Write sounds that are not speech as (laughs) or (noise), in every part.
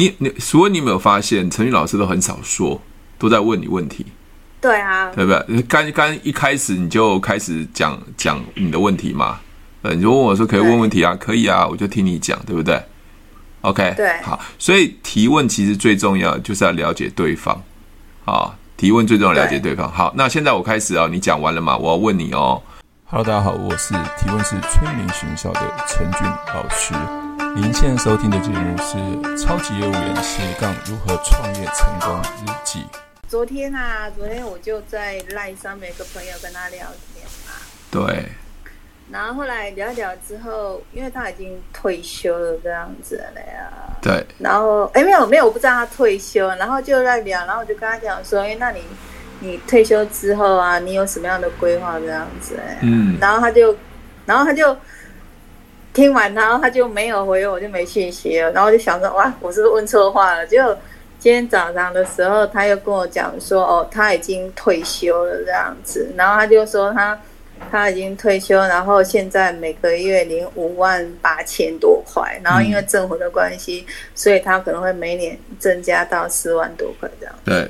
你你，所以你有没有发现，陈宇老师都很少说，都在问你问题。对啊，对不对？刚刚一开始你就开始讲讲你的问题嘛，呃，你就问我说可以问问题啊，可以啊，我就听你讲，对不对？OK，对，好，所以提问其实最重要就是要了解对方，好，提问最重要了解对方。好，那现在我开始啊，你讲完了嘛？我要问你哦。Hello，大家好，我是提问是催眠学校的陈俊老师。您现在收听的节目是《超级业务员斜杠如何创业成功日记》。昨天啊，昨天我就在 LINE 上面跟朋友跟他聊天嘛。对。然后后来聊一聊之后，因为他已经退休了这样子了呀。对。然后哎，没有没有，我不知道他退休，然后就在聊，然后我就跟他讲说，哎，那你你退休之后啊，你有什么样的规划这样子？嗯。然后他就，然后他就。听完，然后他就没有回我，就没信息了。然后我就想说，哇，我是不是问错话了？结果今天早上的时候，他又跟我讲说，哦，他已经退休了这样子。然后他就说他他已经退休，然后现在每个月领五万八千多块。然后因为政府的关系，所以他可能会每年增加到四万多块这样。对。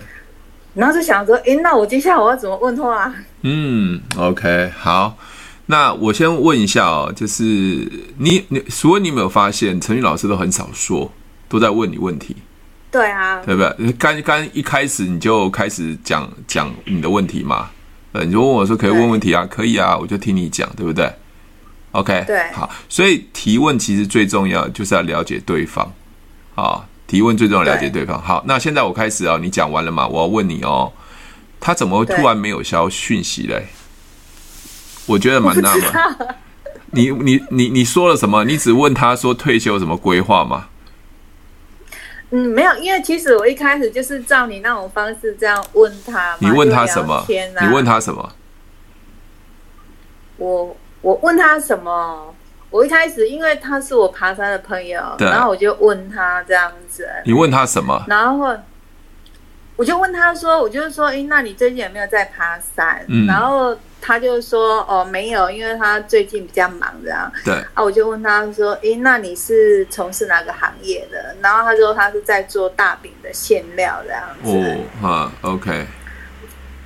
然后就想说，诶，那我接下来我要怎么问话？嗯，OK，好。那我先问一下哦，就是你你，所以你有没有发现，陈宇老师都很少说，都在问你问题。对啊，对不对？刚刚一开始你就开始讲讲你的问题嘛，呃，你就问我说可以问问题啊，可以啊，我就听你讲，对不对？OK，对，好，所以提问其实最重要就是要了解对方，好，提问最重要了解对方。好，那现在我开始哦，你讲完了嘛？我要问你哦，他怎么会突然没有消讯息嘞？我觉得蛮纳闷，你你你你说了什么？你只问他说退休有什么规划吗？嗯，没有，因为其实我一开始就是照你那种方式这样问他。你问他什么？你问他什么？我我问他什么？我一开始因为他是我爬山的朋友，然后我就问他这样子。你问他什么？然后我就问他说：“我就是说，哎，那你最近有没有在爬山？”嗯，然后。他就说：“哦，没有，因为他最近比较忙，这样。”对。啊，我就问他说：“诶，那你是从事哪个行业的？”然后他说：“他是在做大饼的馅料，这样子。”哦，哈，OK。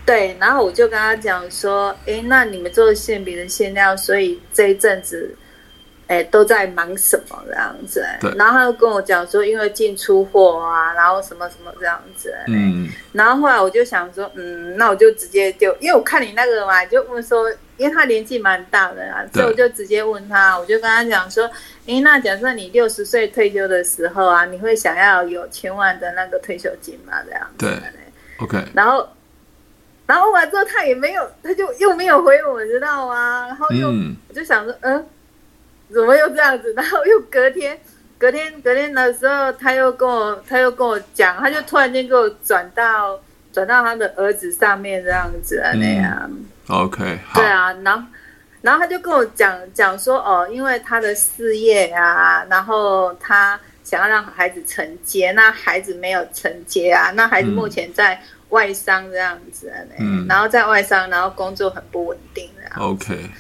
对，然后我就跟他讲说：“诶，那你们做馅饼的馅料，所以这一阵子。”哎，都在忙什么这样子？对。然后他又跟我讲说，因为进出货啊，然后什么什么这样子。嗯。然后后来我就想说，嗯，那我就直接就，因为我看你那个嘛，就问说，因为他年纪蛮大的啊，所以我就直接问他，我就跟他讲说，哎，那假设你六十岁退休的时候啊，你会想要有千万的那个退休金吗？这样子。对。OK。然后，然后完之后他也没有，他就又没有回我，知道吗？然后又，嗯、我就想说，嗯。怎么又这样子？然后又隔天，(laughs) 隔天，隔天的时候，他又跟我，他又跟我讲，他就突然间给我转到转到他的儿子上面这样子啊，那样。嗯、OK，对啊，然后然后他就跟我讲讲说，哦，因为他的事业啊，然后他想要让孩子承接，那孩子没有承接啊，那孩子目前在外商这样子啊，嗯，然后在外商，然后工作很不稳定这样 OK，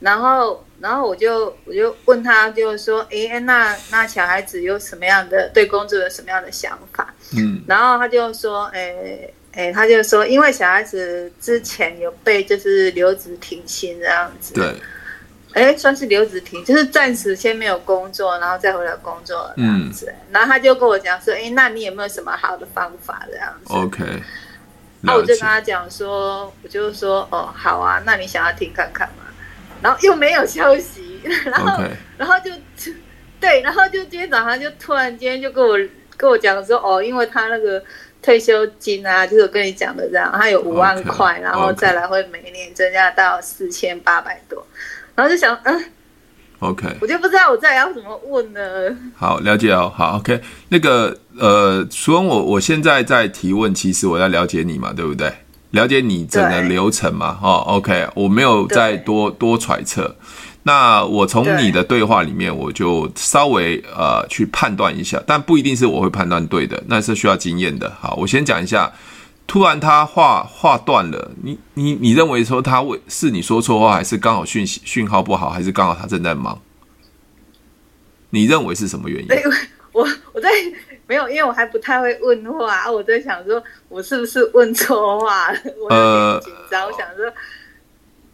然后。然后我就我就问他，就是说，哎，那那小孩子有什么样的对工作有什么样的想法？嗯，然后他就说，哎哎，他就说，因为小孩子之前有被就是留职停薪这样子，对，哎，算是留职停，就是暂时先没有工作，然后再回来工作这样子。嗯，然后他就跟我讲说，哎，那你有没有什么好的方法这样子？OK，那我就跟他讲说，我就说，哦，好啊，那你想要听看看吗？然后又没有消息，(laughs) 然后.然后就，对，然后就今天早上就突然间就跟我跟我讲说，哦，因为他那个退休金啊，就是我跟你讲的这样，他有五万块，Okay. 然后再来会每年增加到四千八百多，然后就想，嗯，OK，我就不知道我再要怎么问呢。好，了解哦，好，OK，那个呃，所以我我现在在提问，其实我要了解你嘛，对不对？了解你整个流程嘛？哦，OK，我没有再多多揣测。那我从你的对话里面，我就稍微呃去判断一下，但不一定是我会判断对的，那是需要经验的。好，我先讲一下。突然他话话断了，你你你认为说他为是你说错话，还是刚好讯息讯号不好，还是刚好他正在忙？你认为是什么原因？我我在。没有，因为我还不太会问话，我在想说，我是不是问错话了？(laughs) 我有点紧张，呃、我想说，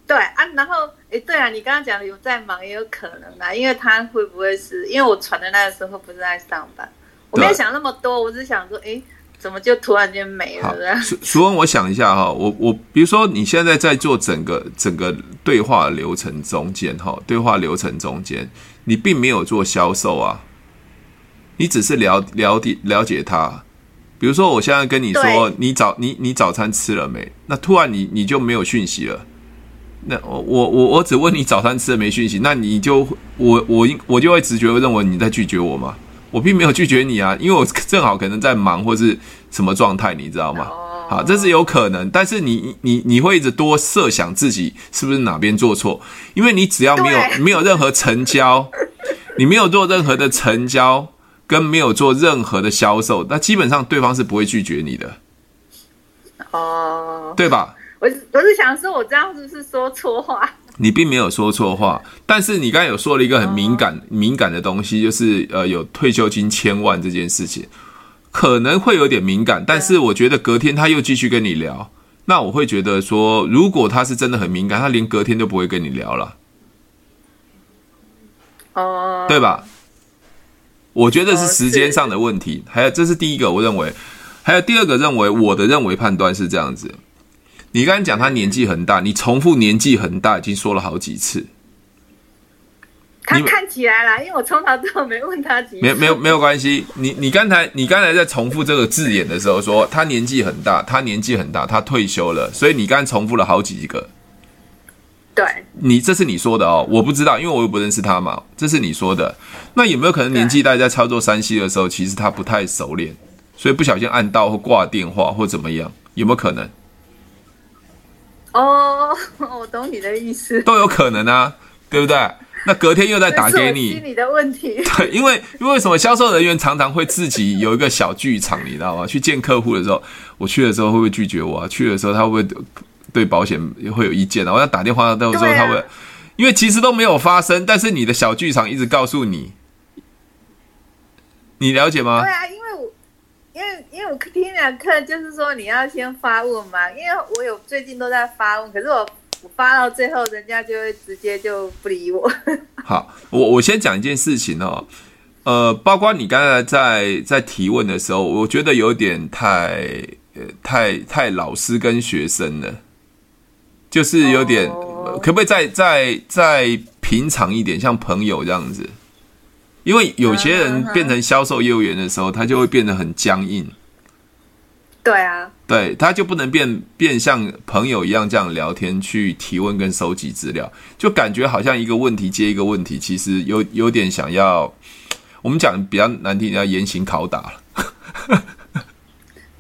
对啊，然后哎，对啊，你刚刚讲的有在忙，也有可能啊，因为他会不会是因为我传的那个时候不是在上班，我没有想那么多，我只想说，哎，怎么就突然间没了？淑淑 (laughs) 文，我想一下哈，我我比如说你现在在做整个整个对话流程中间哈，对话流程中间，你并没有做销售啊。你只是了了解了解他，比如说我现在跟你说，你早你你早餐吃了没？那突然你你就没有讯息了，那我我我我只问你早餐吃了没讯息，那你就我我我就会直觉认为你在拒绝我嘛？我并没有拒绝你啊，因为我正好可能在忙或是什么状态，你知道吗？好，这是有可能，但是你你你会一直多设想自己是不是哪边做错，因为你只要没有没有任何成交，你没有做任何的成交。跟没有做任何的销售，那基本上对方是不会拒绝你的，哦，对吧？我我是想说，我这样是不是说错话？你并没有说错话，但是你刚才有说了一个很敏感、敏感的东西，就是呃，有退休金千万这件事情，可能会有点敏感。但是我觉得隔天他又继续跟你聊，那我会觉得说，如果他是真的很敏感，他连隔天都不会跟你聊了，哦，对吧？我觉得是时间上的问题，还有这是第一个，我认为，还有第二个认为，我的认为判断是这样子。你刚才讲他年纪很大，你重复年纪很大已经说了好几次。他看起来啦，因为我从头到尾没问他几次。没没有没有关系，你你刚才你刚才在重复这个字眼的时候说他年纪很大，他年纪很大，他退休了，所以你刚才重复了好几个。对，你这是你说的哦，我不知道，因为我又不认识他嘛。这是你说的，那有没有可能年纪大在操作 3C 的时候，其实他不太熟练，所以不小心按到或挂电话或怎么样，有没有可能？哦，(laughs) 我懂你的意思，都有可能啊，对不对？那隔天又在打给你，心理的问题。(laughs) 对，因为因为什么？销售人员常常会自己有一个小剧场，你知道吗？去见客户的时候，我去的时候会不会拒绝我啊？去的时候他会不会？对保险也会有意见，我要打电话到时候他会，因为其实都没有发生，但是你的小剧场一直告诉你，你了解吗？对啊，因为我因为因为我听两课就是说你要先发问嘛，因为我有最近都在发问，可是我我发到最后，人家就会直接就不理我。(laughs) 好，我我先讲一件事情哦，呃，包括你刚才在在提问的时候，我觉得有点太呃太太老师跟学生了。就是有点，可不可以再再再平常一点，像朋友这样子？因为有些人变成销售业务员的时候，他就会变得很僵硬。对啊，对，他就不能变变像朋友一样这样聊天，去提问跟收集资料，就感觉好像一个问题接一个问题，其实有有点想要，我们讲比较难听，要严刑拷打了。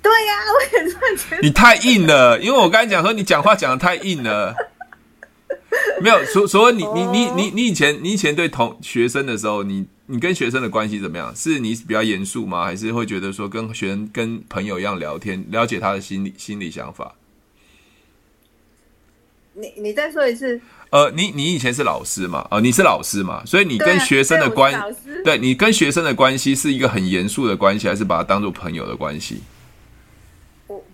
对呀、啊，(laughs) 我也这么觉得。你太硬了，因为我刚才讲说你讲话讲的太硬了。(laughs) 没有，所所以你你你你你以前你以前对同学生的时候，你你跟学生的关系怎么样？是你比较严肃吗？还是会觉得说跟学生跟朋友一样聊天，了解他的心理心理想法？你你再说一次。呃，你你以前是老师嘛？呃，你是老师嘛？所以你跟学生的关，对，对你跟学生的关系是一个很严肃的关系，还是把它当做朋友的关系？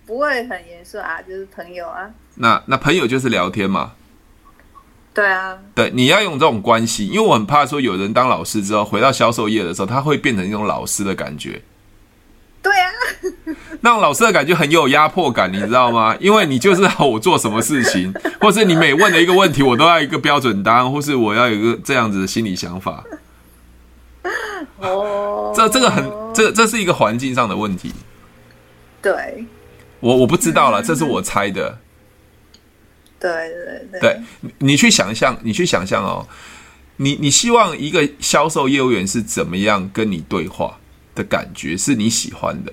不会很严肃啊，就是朋友啊。那那朋友就是聊天嘛。对啊。对，你要用这种关系，因为我很怕说有人当老师之后回到销售业的时候，他会变成一种老师的感觉。对啊。那种老师的感觉很有压迫感，你知道吗？(laughs) 因为你就是要我做什么事情，或是你每问的一个问题，我都要一个标准答案，或是我要有一个这样子的心理想法。哦。这这个很，这这是一个环境上的问题。对。我我不知道了，这是我猜的。对对对，对，你去想象，你去想象哦，你你希望一个销售业务员是怎么样跟你对话的感觉，是你喜欢的？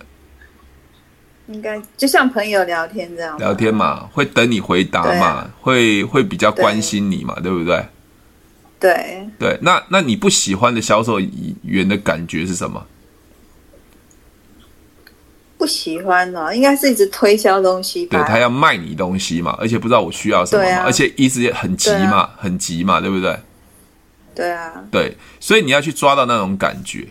应该就像朋友聊天这样，聊天嘛，会等你回答嘛，啊、会会比较关心你嘛，对，对不对？对对，那那你不喜欢的销售员的感觉是什么？不喜欢哦，应该是一直推销东西吧。对，他要卖你东西嘛，而且不知道我需要什么嘛，啊、而且一直也很急嘛，啊、很急嘛，对不对？对啊。对，所以你要去抓到那种感觉。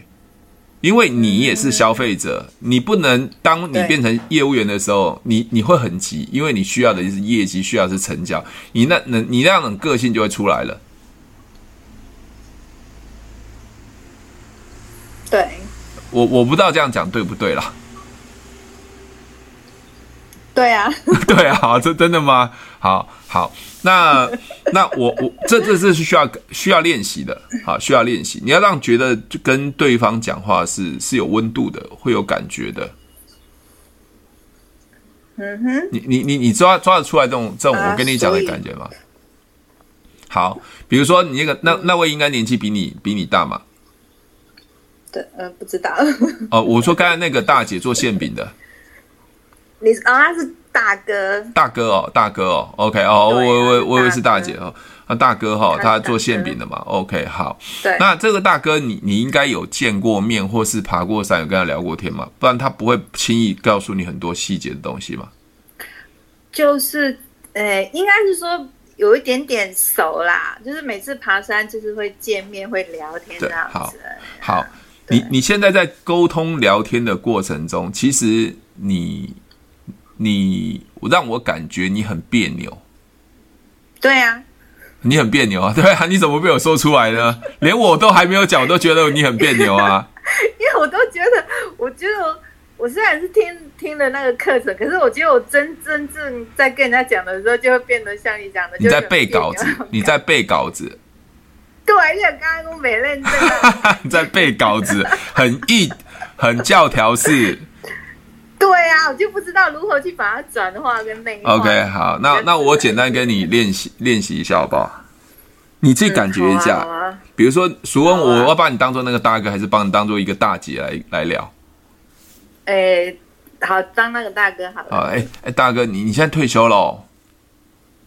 因为你也是消费者，你不能当你变成业务员的时候，你你会很急，因为你需要的是业绩，需要的是成交，你那那你那样的个性就会出来了。对，我我不知道这样讲对不对啦。对啊，(laughs) 对啊，这真的吗？好好，那 (laughs) 那我我这这这是需要需要练习的，好，需要练习。你要让觉得就跟对方讲话是是有温度的，会有感觉的。嗯哼，你你你你抓抓得出来这种这种我跟你讲的感觉吗？好，比如说你那个那那位应该年纪比你比你大嘛？对，呃，不知道。(laughs) 哦，我说刚才那个大姐做馅饼的。你啊，他是大哥，大哥哦，大哥哦，OK 哦，我我我以为是大姐哦，那大哥哈，他做馅饼的嘛，OK 好，对，那这个大哥你你应该有见过面或是爬过山，有跟他聊过天嘛，不然他不会轻易告诉你很多细节的东西嘛。就是，呃，应该是说有一点点熟啦，就是每次爬山就是会见面会聊天这样子。好，好，你你现在在沟通聊天的过程中，其实你。你让我感觉你很别扭，对啊，你很别扭啊，(laughs) 对啊，你怎么被我说出来呢？连我都还没有讲，我都觉得你很别扭啊。(laughs) 因为我都觉得，我觉得我，我虽然是听听了那个课程，可是我觉得我真真正在跟人家讲的时候，就会变得像你讲的，你在背稿子，你在背稿子，对，因为刚刚我没认真，(laughs) 你在背稿子，很硬，很教条式。对啊，我就不知道如何去把它转化跟内化。OK，好，那那我简单跟你练习练习一下好不好？你自己感觉一下，嗯啊、比如说淑恩，我要把你当做那个大哥，还是把你当做一个大姐来来聊？哎，好，当那个大哥好了。好，哎哎，大哥，你你现在退休了、哦？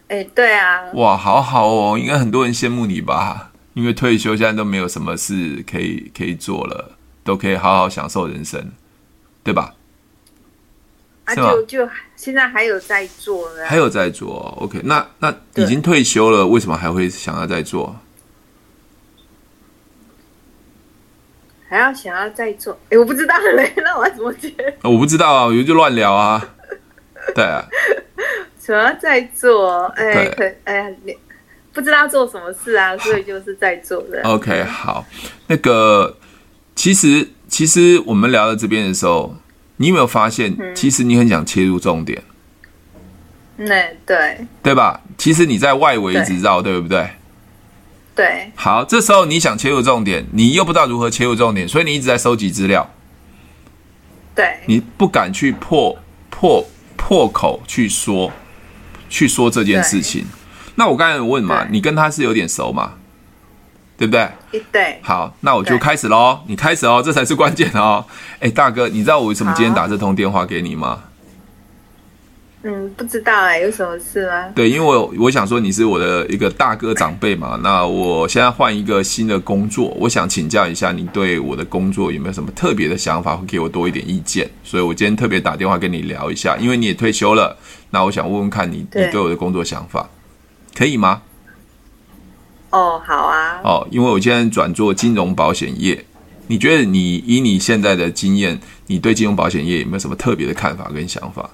哎，对啊。哇，好好哦，应该很多人羡慕你吧？因为退休现在都没有什么事可以可以做了，都可以好好享受人生，对吧？啊，就就现在还有在做呢，还有在做，OK，那那已经退休了，为什么还会想要再做？还要想要再做？哎，我不知道嘞，(laughs) 那我要怎么接？我不知道啊，我就乱聊啊。(laughs) 对啊，想要再做？哎，可哎，你不知道做什么事啊，所以就是在做的。OK，好，那个其实其实我们聊到这边的时候。你有没有发现，其实你很想切入重点？那，对，对吧？其实你在外围一直绕，对，对不对？对。好，这时候你想切入重点，你又不知道如何切入重点，所以你一直在收集资料。对。你不敢去破破破口去说，去说这件事情。那我刚才有问嘛，你跟他是有点熟嘛？对不对？对，好，那我就开始喽。你开始哦，这才是关键哦。(laughs) 哎，大哥，你知道我为什么今天打这通电话给你吗？嗯，不知道哎，有什么事吗？对，因为我我想说你是我的一个大哥长辈嘛。那我现在换一个新的工作，我想请教一下你对我的工作有没有什么特别的想法，会给我多一点意见。所以我今天特别打电话跟你聊一下，因为你也退休了，那我想问问看你你对我的工作想法，可以吗？哦，好啊。哦，因为我现在转做金融保险业，你觉得你以你现在的经验，你对金融保险业有没有什么特别的看法跟想法？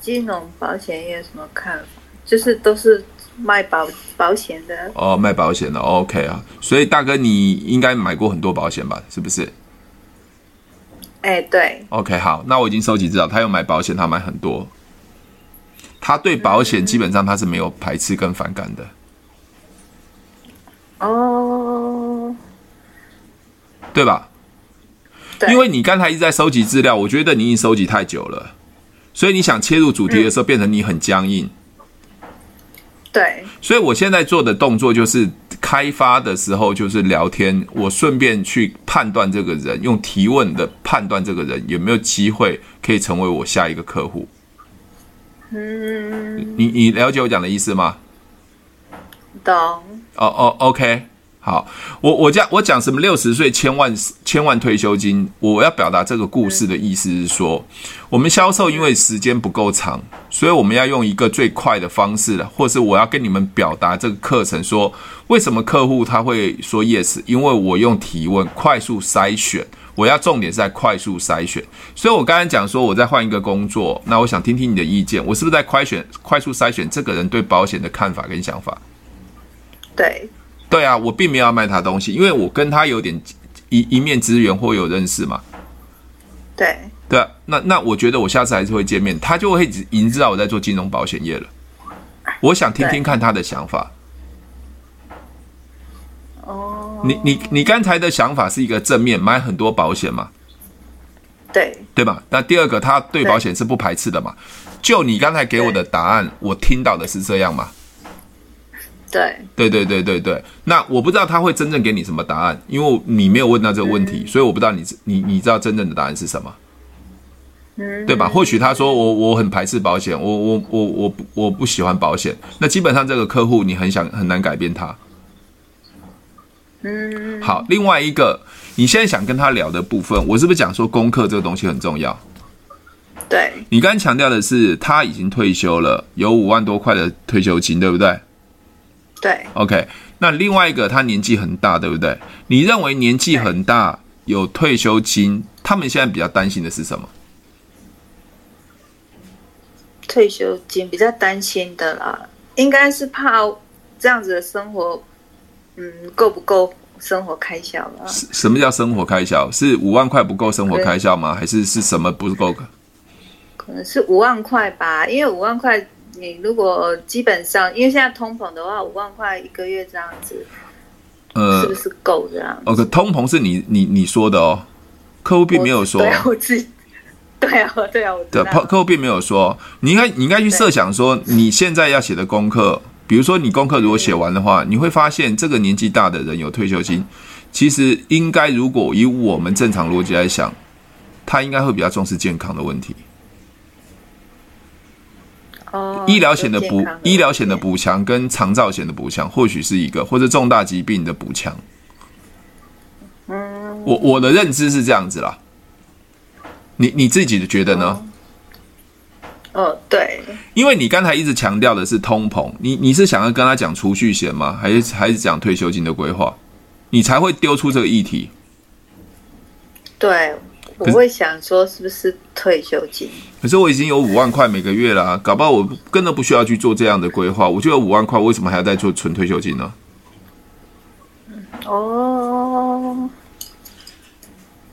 金融保险业什么看法？就是都是卖保保险的。哦，卖保险的，OK 啊。所以大哥，你应该买过很多保险吧？是不是？哎，对。OK，好，那我已经收集资料，他有买保险，他买很多。他对保险基本上他是没有排斥跟反感的。哦，对吧？对，因为你刚才一直在收集资料，我觉得你已经收集太久了，所以你想切入主题的时候，变成你很僵硬。对，所以我现在做的动作就是开发的时候就是聊天，我顺便去判断这个人，用提问的判断这个人有没有机会可以成为我下一个客户。嗯，你你了解我讲的意思吗？懂。哦哦，OK，好好，我我讲我讲什么六十岁千万千万退休金，我要表达这个故事的意思是说，我们销售因为时间不够长，所以我们要用一个最快的方式，或是我要跟你们表达这个课程，说为什么客户他会说 yes，因为我用提问快速筛选，我要重点是在快速筛选，所以我刚才讲说我在换一个工作，那我想听听你的意见，我是不是在快选快速筛选这个人对保险的看法跟想法？对。对啊，我并没有要卖他东西，因为我跟他有点一一面之缘或有认识嘛。对对啊，那那我觉得我下次还是会见面，他就会已经知道我在做金融保险业了。我想听听看他的想法。哦，你你你刚才的想法是一个正面，买很多保险嘛？对对吧？那第二个，他对保险是不排斥的嘛？就你刚才给我的答案，我听到的是这样嘛？对对对对对对，那我不知道他会真正给你什么答案，因为你没有问到这个问题，所以我不知道你你你知道真正的答案是什么，嗯，对吧？或许他说我我很排斥保险，我我我我不我不喜欢保险，那基本上这个客户你很想很难改变他，嗯，好，另外一个你现在想跟他聊的部分，我是不是讲说功课这个东西很重要？对，你刚刚强调的是他已经退休了，有五万多块的退休金，对不对？对，OK，那另外一个他年纪很大，对不对？你认为年纪很大有退休金，他们现在比较担心的是什么？退休金比较担心的啦，应该是怕这样子的生活，嗯，够不够生活开销了？什么叫生活开销？是五万块不够生活开销吗？还是是什么不够？可能是五万块吧，因为五万块。你如果基本上，因为现在通膨的话，五万块一个月这样子，呃，是不是够这样？OK，通膨是你你你说的哦，客户并没有说。对啊，我自己，对啊，对啊，我。对，客客户并没有说，你应该你应该去设想说，你现在要写的功课，比如说你功课如果写完的话，你会发现这个年纪大的人有退休金，其实应该如果以我们正常逻辑来想，他应该会比较重视健康的问题。哦，医疗险的补医疗险的补强跟长照险的补强，或许是一个或者重大疾病的补强。嗯，我我的认知是这样子啦。你你自己觉得呢？哦，对，因为你刚才一直强调的是通膨，你你是想要跟他讲储蓄险吗？还是还是讲退休金的规划？你才会丢出这个议题。对。我会想说，是不是退休金？可是我已经有五万块每个月了啊，搞不好我根本不需要去做这样的规划。我就有五万块，为什么还要再做存退休金呢？哦，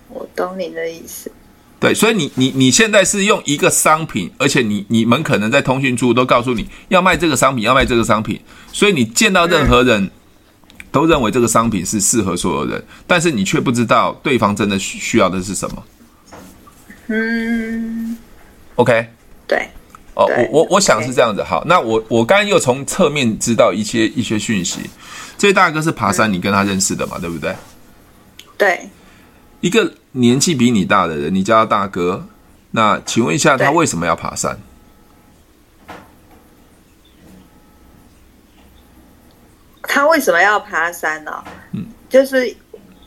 我懂你的意思。对，所以你你你现在是用一个商品，而且你你们可能在通讯处都告诉你要卖这个商品，要卖这个商品，所以你见到任何人都认为这个商品是适合所有人，但是你却不知道对方真的需要的是什么。嗯，OK，对，哦，我我我想是这样子。好，那我我刚刚又从侧面知道一些一些讯息。这位大哥是爬山，你跟他认识的嘛？对不对？对，一个年纪比你大的人，你叫他大哥，那请问一下，他为什么要爬山？他为什么要爬山呢？嗯，就是。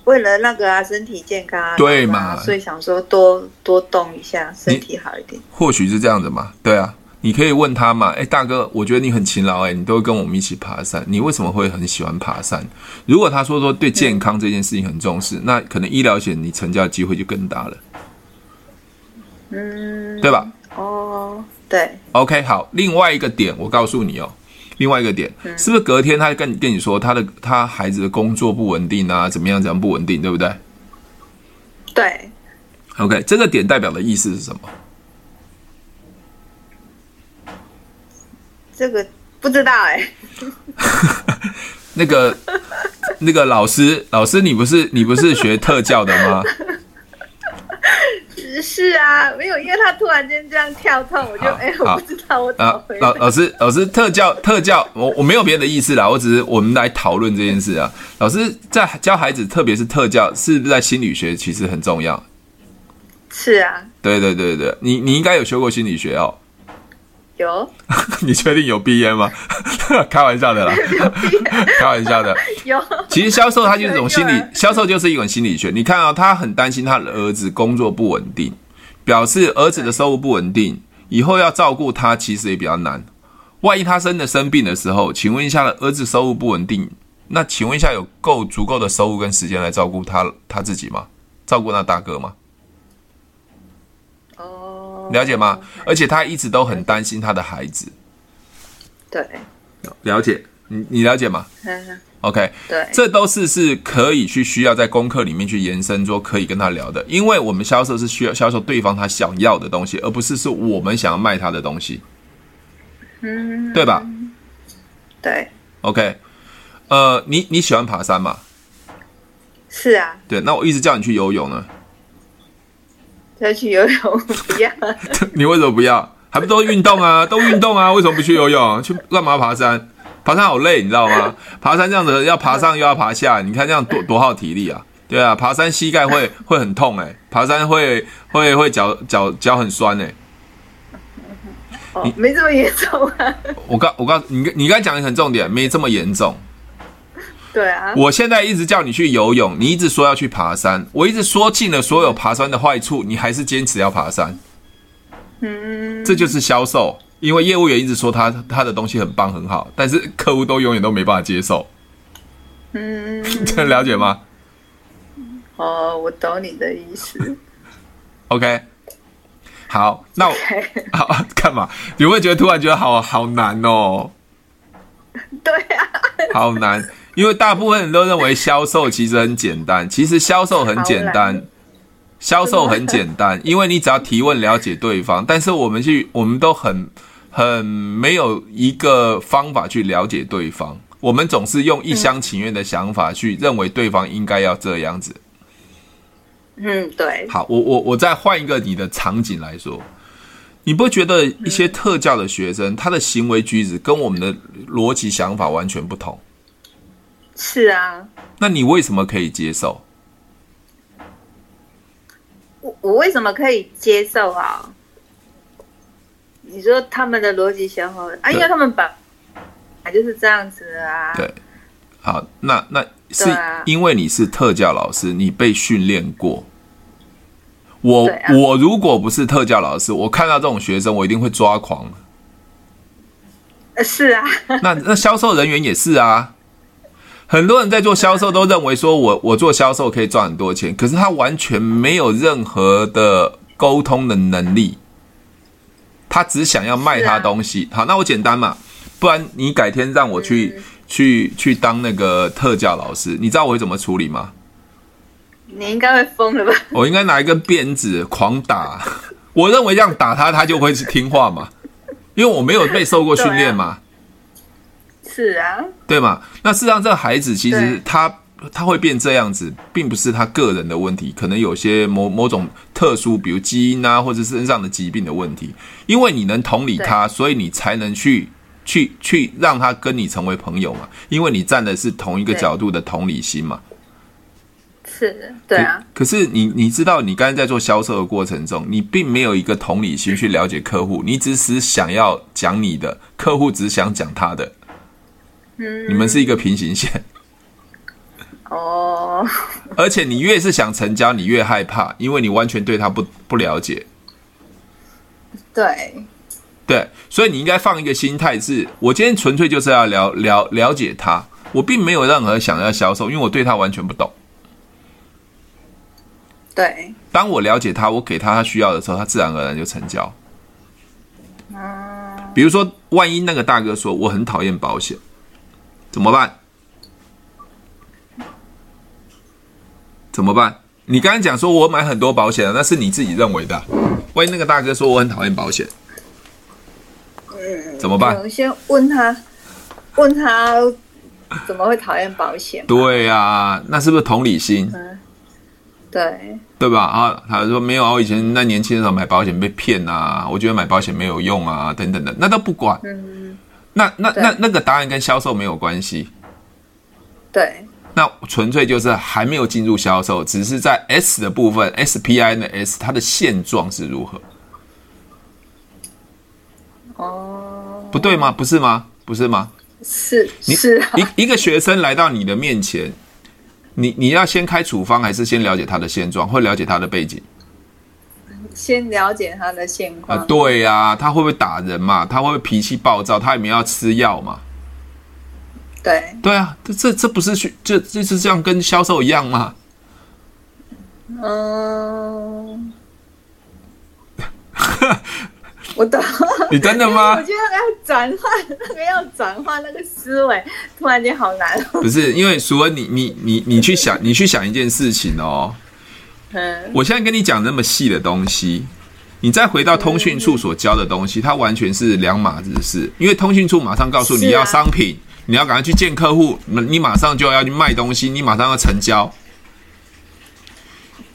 为了那个啊，身体健康啊，对嘛？所以想说多多动一下，身体好一点。或许是这样子嘛？对啊，你可以问他嘛。哎，大哥，我觉得你很勤劳，哎，你都会跟我们一起爬山，你为什么会很喜欢爬山？如果他说说对健康这件事情很重视，嗯、那可能医疗险你成交的机会就更大了。嗯，对吧？哦，对。OK，好，另外一个点，我告诉你哦。另外一个点，是不是隔天他跟跟你说他的他孩子的工作不稳定啊？怎么样？怎样不稳定？对不对？对。OK，这个点代表的意思是什么？这个不知道哎、欸。(laughs) 那个那个老师，老师，你不是你不是学特教的吗？是啊，没有，因为他突然间这样跳痛，我就哎，我不知道我怎么回。老老师，老师特教特教，我我没有别的意思啦，我只是我们来讨论这件事啊。老师在教孩子，特别是特教，是不是在心理学其实很重要？是啊，对对对对，你你应该有学过心理学哦。有，(laughs) 你确定有鼻炎吗？(laughs) 开玩笑的啦，开玩笑的。有，其实销售它就是一种心理，销售就是一种心理学。你看啊、哦，他很担心他的儿子工作不稳定，表示儿子的收入不稳定，以后要照顾他其实也比较难。万一他真的生病的时候，请问一下，儿子收入不稳定，那请问一下，有够足够的收入跟时间来照顾他他自己吗？照顾那大哥吗？了解吗？而且他一直都很担心他的孩子。对，了解。你你了解吗？OK，对，这都是是可以去需要在功课里面去延伸，说可以跟他聊的。因为我们销售是需要销售对方他想要的东西，而不是是我们想要卖他的东西。嗯，对吧？对。OK，呃，你你喜欢爬山吗？是啊。对，那我一直叫你去游泳呢。要去游泳不要？(laughs) 你为什么不要？还不都运动啊？都运动啊？为什么不去游泳？去干嘛爬山？爬山好累，你知道吗？爬山这样子要爬上又要爬下，你看这样多多耗体力啊！对啊，爬山膝盖会会很痛哎、欸，爬山会会会脚脚脚很酸哎、欸。哦，没这么严重啊。我刚我刚你你刚才讲的很重点，没这么严重。对啊，我现在一直叫你去游泳，你一直说要去爬山，我一直说尽了所有爬山的坏处，你还是坚持要爬山。嗯，这就是销售，因为业务员一直说他他的东西很棒很好，但是客户都永远都没办法接受。嗯，这 (laughs) 了解吗？哦，我懂你的意思。OK，好，那我 (laughs) 好干嘛？你会觉得突然觉得好好难哦？对啊，好难。因为大部分人都认为销售其实很简单，其实销售很简单，销售很简单，因为你只要提问了解对方。但是我们去，我们都很很没有一个方法去了解对方，我们总是用一厢情愿的想法去认为对方应该要这样子。嗯，对。好，我我我再换一个你的场景来说，你不觉得一些特教的学生，他的行为举止跟我们的逻辑想法完全不同？是啊，那你为什么可以接受？我我为什么可以接受啊？你说他们的逻辑想法啊，因为他们本来就是这样子啊。对，好，那那是因为你是特教老师，你被训练过。我、啊、我如果不是特教老师，我看到这种学生，我一定会抓狂。是啊，那那销售人员也是啊。很多人在做销售都认为说，我我做销售可以赚很多钱，可是他完全没有任何的沟通的能力，他只想要卖他东西。好，那我简单嘛，不然你改天让我去去去当那个特教老师，你知道我会怎么处理吗？你应该会疯了吧？我应该拿一根鞭子狂打，(laughs) 我认为这样打他，他就会去听话嘛，因为我没有被受过训练嘛。是啊，对嘛？那事实上，这个孩子其实他他会变这样子，并不是他个人的问题，可能有些某某种特殊，比如基因啊，或者是身上的疾病的问题。因为你能同理他，所以你才能去去去让他跟你成为朋友嘛。因为你站的是同一个角度的同理心嘛。是的，对啊。可是你你知道，你刚才在做销售的过程中，你并没有一个同理心去了解客户，你只是想要讲你的，客户只想讲他的。你们是一个平行线哦，而且你越是想成交，你越害怕，因为你完全对他不不了解。对，对，所以你应该放一个心态是：我今天纯粹就是要了了了解他，我并没有任何想要销售，因为我对他完全不懂。对，当我了解他，我给他他需要的时候，他自然而然就成交。嗯，比如说，万一那个大哥说我很讨厌保险。怎么办？怎么办？你刚刚讲说我买很多保险啊，那是你自己认为的。万一那个大哥说我很讨厌保险，怎么办？我先问他，问他怎么会讨厌保险？对呀、啊，那是不是同理心？嗯，对，对吧？啊，他说没有啊，我以前那年轻的时候买保险被骗啊，我觉得买保险没有用啊，等等的，那都不管。嗯。那那那那个答案跟销售没有关系，对，那纯粹就是还没有进入销售，只是在 S 的部分，SPI 的 S 它的现状是如何哦，不对吗？不是吗？不是吗？是，你是啊。一一个学生来到你的面前，你你要先开处方，还是先了解他的现状，或了解他的背景？先了解他的现况。啊，对呀，啊，他会不会打人嘛？他会不会脾气暴躁？他有没有要吃药嘛？对。对啊，这这这不是去这这是这样跟销售一样吗？嗯。(laughs) 我懂，你真的吗？我觉得要转换，那个要转换那个思维，突然间好难。不是，因为所以，你你你你去想，你去想一件事情哦。嗯。我现在跟你讲那么细的东西，你再回到通讯处所教的东西，它完全是两码子事。因为通讯处马上告诉你要商品，你要赶快去见客户，你马上就要去卖东西，你马上要成交。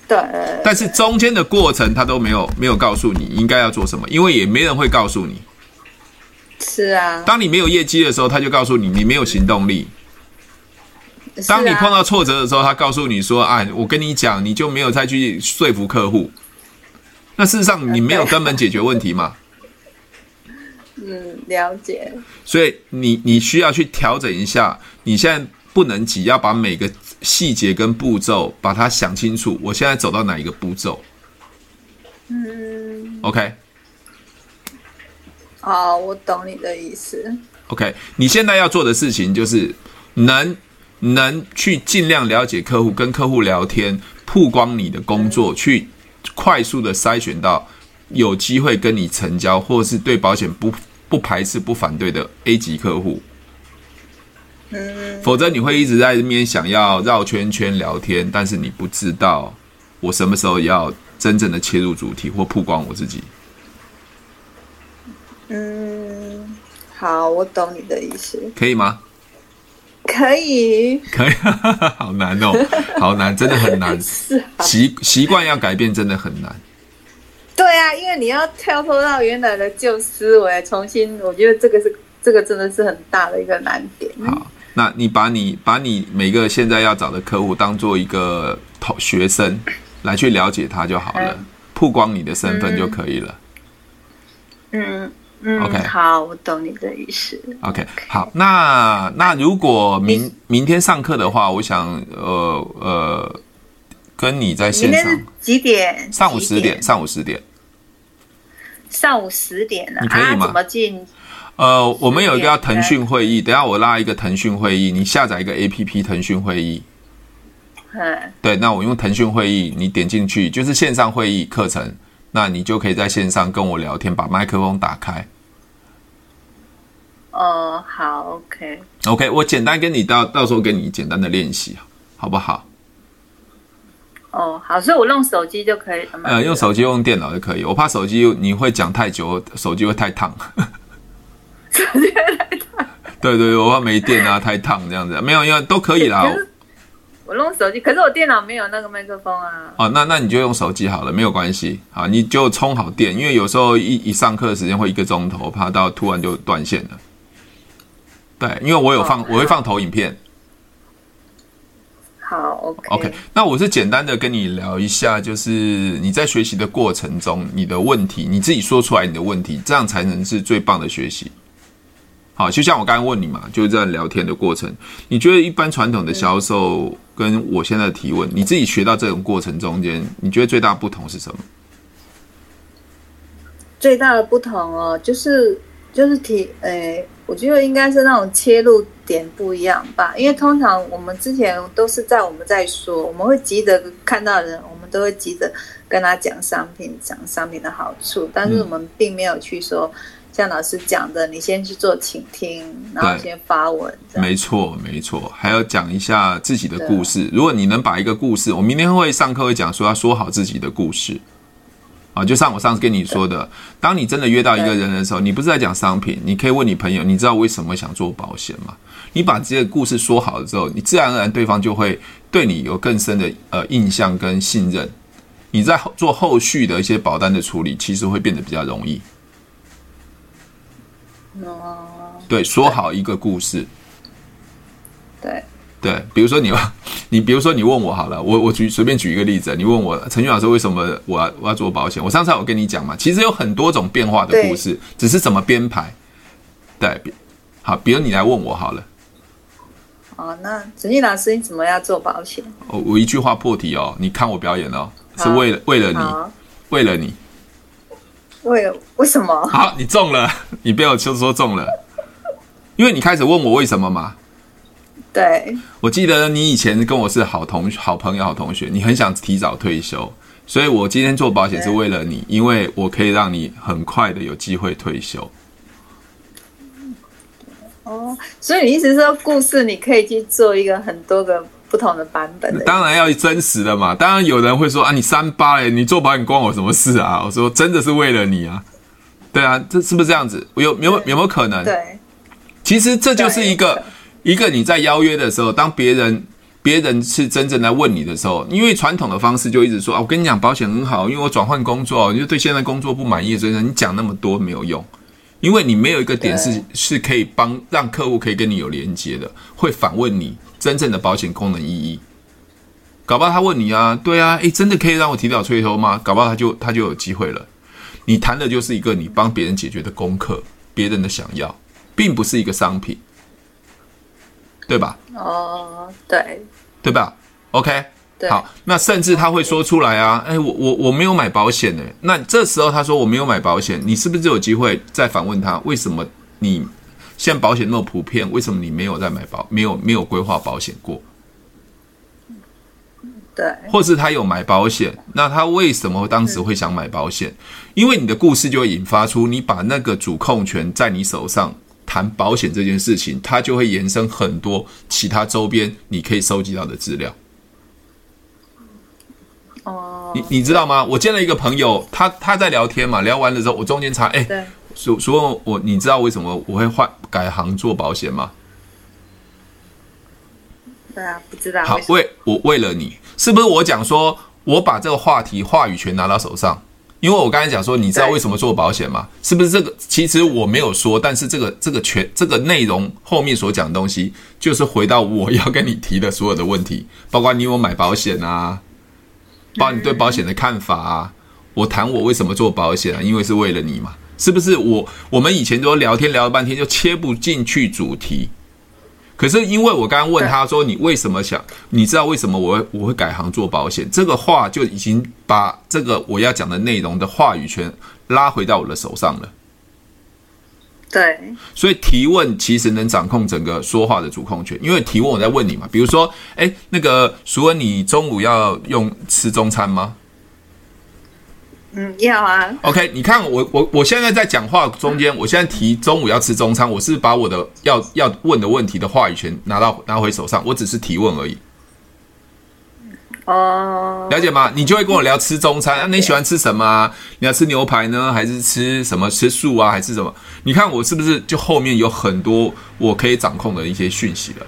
对，但是中间的过程他都没有没有告诉你应该要做什么，因为也没人会告诉你。是啊，当你没有业绩的时候，他就告诉你你没有行动力。当你碰到挫折的时候，他告诉你说：“哎，我跟你讲，你就没有再去说服客户。”那事实上你没有根本解决问题嘛？嗯，了解。所以你你需要去调整一下，你现在不能急，要把每个。细节跟步骤，把它想清楚。我现在走到哪一个步骤？嗯，OK。好，我懂你的意思。OK，你现在要做的事情就是能能去尽量了解客户，跟客户聊天，曝光你的工作，嗯、去快速的筛选到有机会跟你成交，或是对保险不不排斥、不反对的 A 级客户。否则你会一直在这边想要绕圈圈聊天，但是你不知道我什么时候要真正的切入主题或曝光我自己。嗯，好，我懂你的意思。可以吗？可以，可以，(laughs) 好难哦，(laughs) 好难，真的很难。习习惯要改变真的很难。对啊，因为你要跳脱到原来的旧思维，重新，我觉得这个是这个真的是很大的一个难点。好。那你把你把你每个现在要找的客户当做一个同学生来去了解他就好了，曝光你的身份就可以了。嗯嗯，OK，好，我懂你的意思。OK，好，那那如果明明天上课的话，我想呃呃跟你在线上几点？上午十点，上午十点。上午十点呢？你可以吗？怎么进？呃，我们有一个叫腾讯会议，等下我拉一个腾讯会议，你下载一个 APP 腾讯会议。嗯，对，那我用腾讯会议，你点进去就是线上会议课程，那你就可以在线上跟我聊天，把麦克风打开。哦，好，OK。OK，我简单跟你到到时候跟你简单的练习，好不好？哦，好，所以我用手机就可以了吗？呃，用手机用电脑就可以，我怕手机你会讲太久，手机会太烫。(laughs) 对对，我怕没电啊，太烫这样子，没有，因为都可以啦。我用手机，可是我电脑没有那个麦克风啊。哦，那那你就用手机好了，没有关系。啊，你就充好电，因为有时候一一上课的时间会一个钟头，怕到突然就断线了。对，因为我有放，哦、我会放投影片。好，OK。OK，那我是简单的跟你聊一下，就是你在学习的过程中，你的问题，你自己说出来你的问题，这样才能是最棒的学习。好，就像我刚刚问你嘛，就是在聊天的过程，你觉得一般传统的销售跟我现在的提问，你自己学到这种过程中间，你觉得最大的不同是什么？最大的不同哦，就是就是提，诶、欸，我觉得应该是那种切入点不一样吧，因为通常我们之前都是在我们在说，我们会急着看到人，我们都会急着跟他讲商品，讲商品的好处，但是我们并没有去说。像老师讲的，你先去做倾听，然后先发文。没错，没错，还要讲一下自己的故事。如果你能把一个故事，我明天会上课会讲说要说好自己的故事。啊，就像我上次跟你说的，当你真的约到一个人的时候，你不是在讲商品，你可以问你朋友，你知道为什么想做保险吗？你把这个故事说好了之后，你自然而然对方就会对你有更深的呃印象跟信任。你在做后续的一些保单的处理，其实会变得比较容易。哦，对，说好一个故事。对对，比如说你，(laughs) 你比如说你问我好了，我我举随便举一个例子，你问我陈俊老师为什么我要我要做保险？我上次我跟你讲嘛，其实有很多种变化的故事，只是怎么编排。对，好，比如你来问我好了。哦，那陈俊老师，你怎么要做保险？我我一句话破题哦，你看我表演哦，是为了为了你，为了你，为了为什么？好，你中了，(laughs) 你不要就说中了，因为你开始问我为什么嘛。对，我记得你以前跟我是好同好朋友、好同学，你很想提早退休，所以我今天做保险是为了你，因为我可以让你很快的有机会退休。哦，所以你意思是说，故事你可以去做一个很多个不同的版本？当然要真实的嘛。当然有人会说啊，你三八哎，你做保险关我什么事啊？我说真的是为了你啊。对啊，这是不是这样子？有有有没有可能？对，其实这就是一个一个你在邀约的时候，当别人别人是真正来问你的时候，因为传统的方式就一直说啊，我跟你讲保险很好，因为我转换工作，你就对现在工作不满意，所以你讲那么多没有用。因为你没有一个点是是可以帮让客户可以跟你有连接的，会反问你真正的保险功能意义。搞不好他问你啊，对啊，诶，真的可以让我提早退休吗？搞不好他就他就有机会了。你谈的就是一个你帮别人解决的功课，别人的想要，并不是一个商品，对吧？哦，对，对吧？OK。好，那甚至他会说出来啊，哎，我我我没有买保险呢。那这时候他说我没有买保险，你是不是就有机会再反问他，为什么你现在保险那么普遍，为什么你没有在买保，没有没有规划保险过？对，或是他有买保险，那他为什么当时会想买保险？因为你的故事就会引发出你把那个主控权在你手上谈保险这件事情，它就会延伸很多其他周边你可以收集到的资料。哦，你你知道吗？我见了一个朋友，他他在聊天嘛，聊完的时候，我中间查，哎，对，所所以，我你知道为什么我会换改行做保险吗？对啊，不知道。好，为我为了你，是不是我讲说，我把这个话题话语权拿到手上？因为我刚才讲说，你知道为什么做保险吗？是不是这个？其实我没有说，但是这个这个全这个内容后面所讲的东西，就是回到我要跟你提的所有的问题，包括你有买保险啊。包括你对保险的看法啊？我谈我为什么做保险啊？因为是为了你嘛，是不是？我我们以前都聊天聊了半天，就切不进去主题。可是因为我刚刚问他说，你为什么想？你知道为什么我会我会改行做保险？这个话就已经把这个我要讲的内容的话语权拉回到我的手上了。对，所以提问其实能掌控整个说话的主控权，因为提问我在问你嘛，比如说，哎，那个淑恩，你中午要用吃中餐吗？嗯，要啊。OK，你看我我我现在在讲话中间，我现在提中午要吃中餐，我是把我的要要问的问题的话语权拿到拿回手上，我只是提问而已。哦，了解吗？你就会跟我聊吃中餐啊？你喜欢吃什么啊？你要吃牛排呢，还是吃什么？吃素啊，还是什么？你看我是不是就后面有很多我可以掌控的一些讯息了？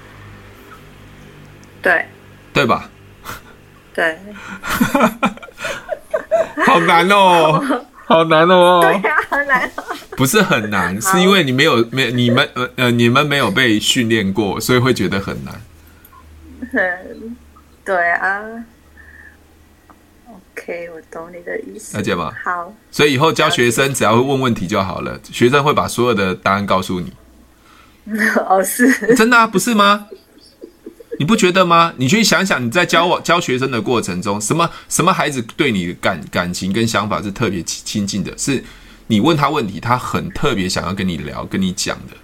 对，对吧？对，(laughs) (laughs) 好难哦，(laughs) 好难哦。对呀，好难哦。不是很难，是因为你没有没你们呃呃你们没有被训练过，所以会觉得很难。很。对啊，OK，我懂你的意思。了解吗？好，所以以后教学生只要会问问题就好了，学生会把所有的答案告诉你。(laughs) 哦，是真的啊，不是吗？你不觉得吗？你去想想，你在教我教学生的过程中，什么什么孩子对你的感感情跟想法是特别亲近的？是你问他问题，他很特别想要跟你聊、跟你讲的。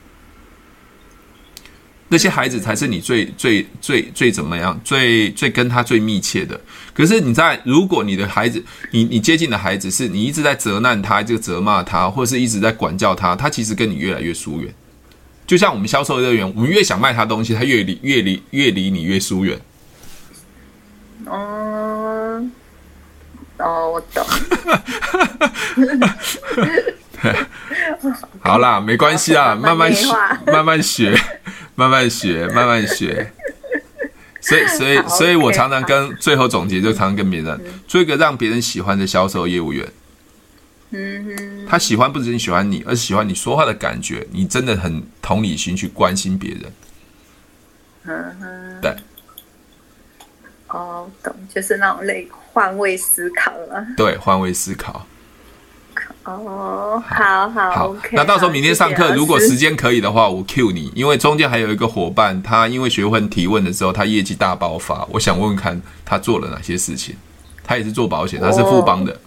那些孩子才是你最最最最怎么样，最最跟他最密切的。可是你在，如果你的孩子，你你接近的孩子是你一直在责难他，就责骂他，或是一直在管教他，他其实跟你越来越疏远。就像我们销售人员，我们越想卖他东西，他越离越离越离你越疏远。哦，哦，我懂。(laughs) 好啦，没关系啊，慢慢学，慢慢学。(laughs) 慢慢学，慢慢学。所以，所以，所以我常常跟最后总结，就常常跟别人做一个让别人喜欢的销售业务员。嗯哼，他喜欢不只是喜欢你，而是喜欢你说话的感觉。你真的很同理心去关心别人。嗯哼，对。哦，懂，就是那种类换位思考了。对，换位思考。哦，好好好。那到时候明天上课，如果时间可以的话，我 Q 你，因为中间还有一个伙伴，他因为学会提问的时候，他业绩大爆发。我想问问看他做了哪些事情。他也是做保险，他是富邦的，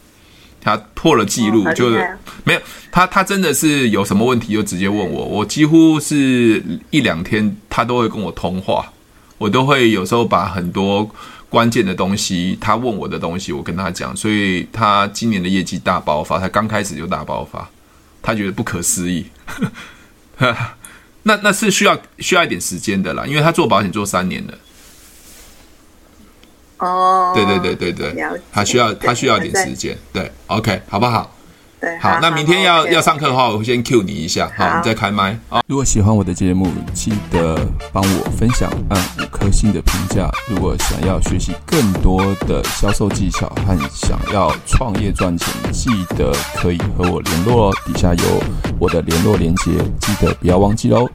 他破了记录，就是没有他，他真的是有什么问题就直接问我，我几乎是一两天他都会跟我通话，我都会有时候把很多。关键的东西，他问我的东西，我跟他讲，所以他今年的业绩大爆发，他刚开始就大爆发，他觉得不可思议。(laughs) 那那是需要需要一点时间的啦，因为他做保险做三年了。哦，对对对对对，他需要他需要一点时间，对，OK，好不好？好，那明天要要上课的话，我会先 cue 你一下，好，你再开麦啊。如果喜欢我的节目，记得帮我分享，按五颗星的评价。如果想要学习更多的销售技巧和想要创业赚钱，记得可以和我联络哦。底下有我的联络连接，记得不要忘记喽。